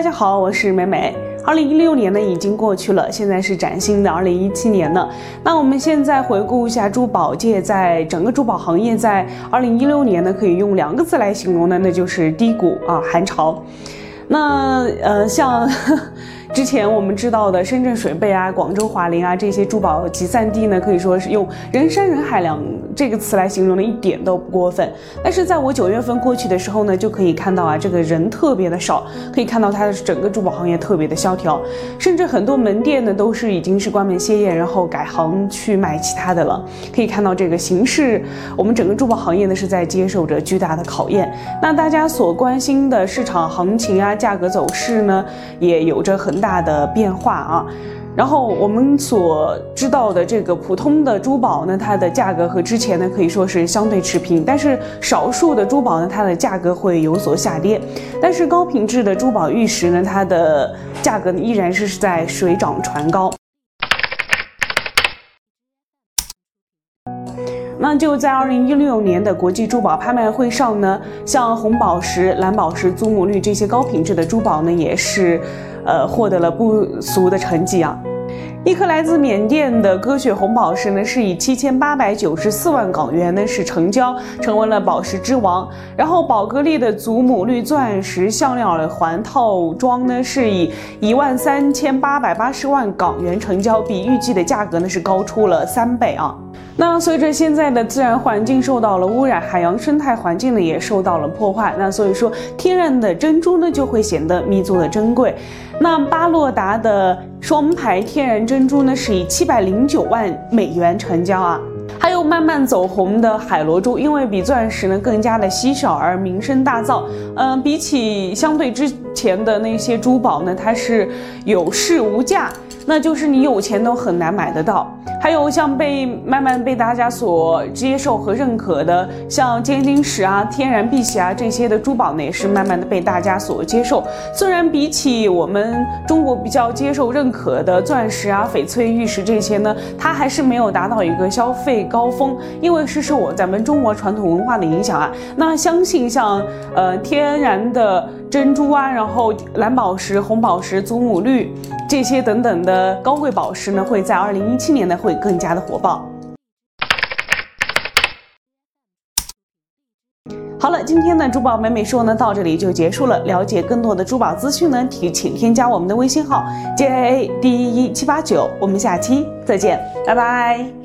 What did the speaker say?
大家好，我是美美。二零一六年呢已经过去了，现在是崭新的二零一七年了。那我们现在回顾一下珠宝界，在整个珠宝行业在二零一六年呢，可以用两个字来形容呢，那就是低谷啊，寒潮。那呃，像。之前我们知道的深圳水贝啊、广州华林啊这些珠宝集散地呢，可以说是用人山人海两这个词来形容的，一点都不过分。但是在我九月份过去的时候呢，就可以看到啊，这个人特别的少，可以看到它的整个珠宝行业特别的萧条，甚至很多门店呢都是已经是关门歇业，然后改行去卖其他的了。可以看到这个形势，我们整个珠宝行业呢是在接受着巨大的考验。那大家所关心的市场行情啊、价格走势呢，也有着很。大的变化啊，然后我们所知道的这个普通的珠宝呢，它的价格和之前呢可以说是相对持平，但是少数的珠宝呢，它的价格会有所下跌，但是高品质的珠宝玉石呢，它的价格依然是在水涨船高。那就在二零一六年的国际珠宝拍卖会上呢，像红宝石、蓝宝石、祖母绿这些高品质的珠宝呢，也是。呃，获得了不俗的成绩啊！一颗来自缅甸的鸽血红宝石呢，是以七千八百九十四万港元呢是成交，成为了宝石之王。然后宝格丽的祖母绿钻石项链耳环套装呢，是以一万三千八百八十万港元成交，比预计的价格呢是高出了三倍啊！那随着现在的自然环境受到了污染，海洋生态环境呢也受到了破坏，那所以说天然的珍珠呢就会显得弥足的珍贵。那巴洛达的双排天然珍珠呢是以七百零九万美元成交啊。还有慢慢走红的海螺珠，因为比钻石呢更加的稀少而名声大噪。嗯，比起相对之前的那些珠宝呢，它是有市无价。那就是你有钱都很难买得到。还有像被慢慢被大家所接受和认可的，像尖晶石啊、天然碧玺啊这些的珠宝呢，也是慢慢的被大家所接受。虽然比起我们中国比较接受认可的钻石啊、翡翠、玉石这些呢，它还是没有达到一个消费高峰，因为是受我咱们中国传统文化的影响啊。那相信像呃天然的珍珠啊，然后蓝宝石、红宝石、祖母绿。这些等等的高贵宝石呢，会在二零一七年呢会会更加的火爆。好了，今天的珠宝美美说呢到这里就结束了。了解更多的珠宝资讯呢，提请添加我们的微信号 J A A D 一七八九。我们下期再见，拜拜。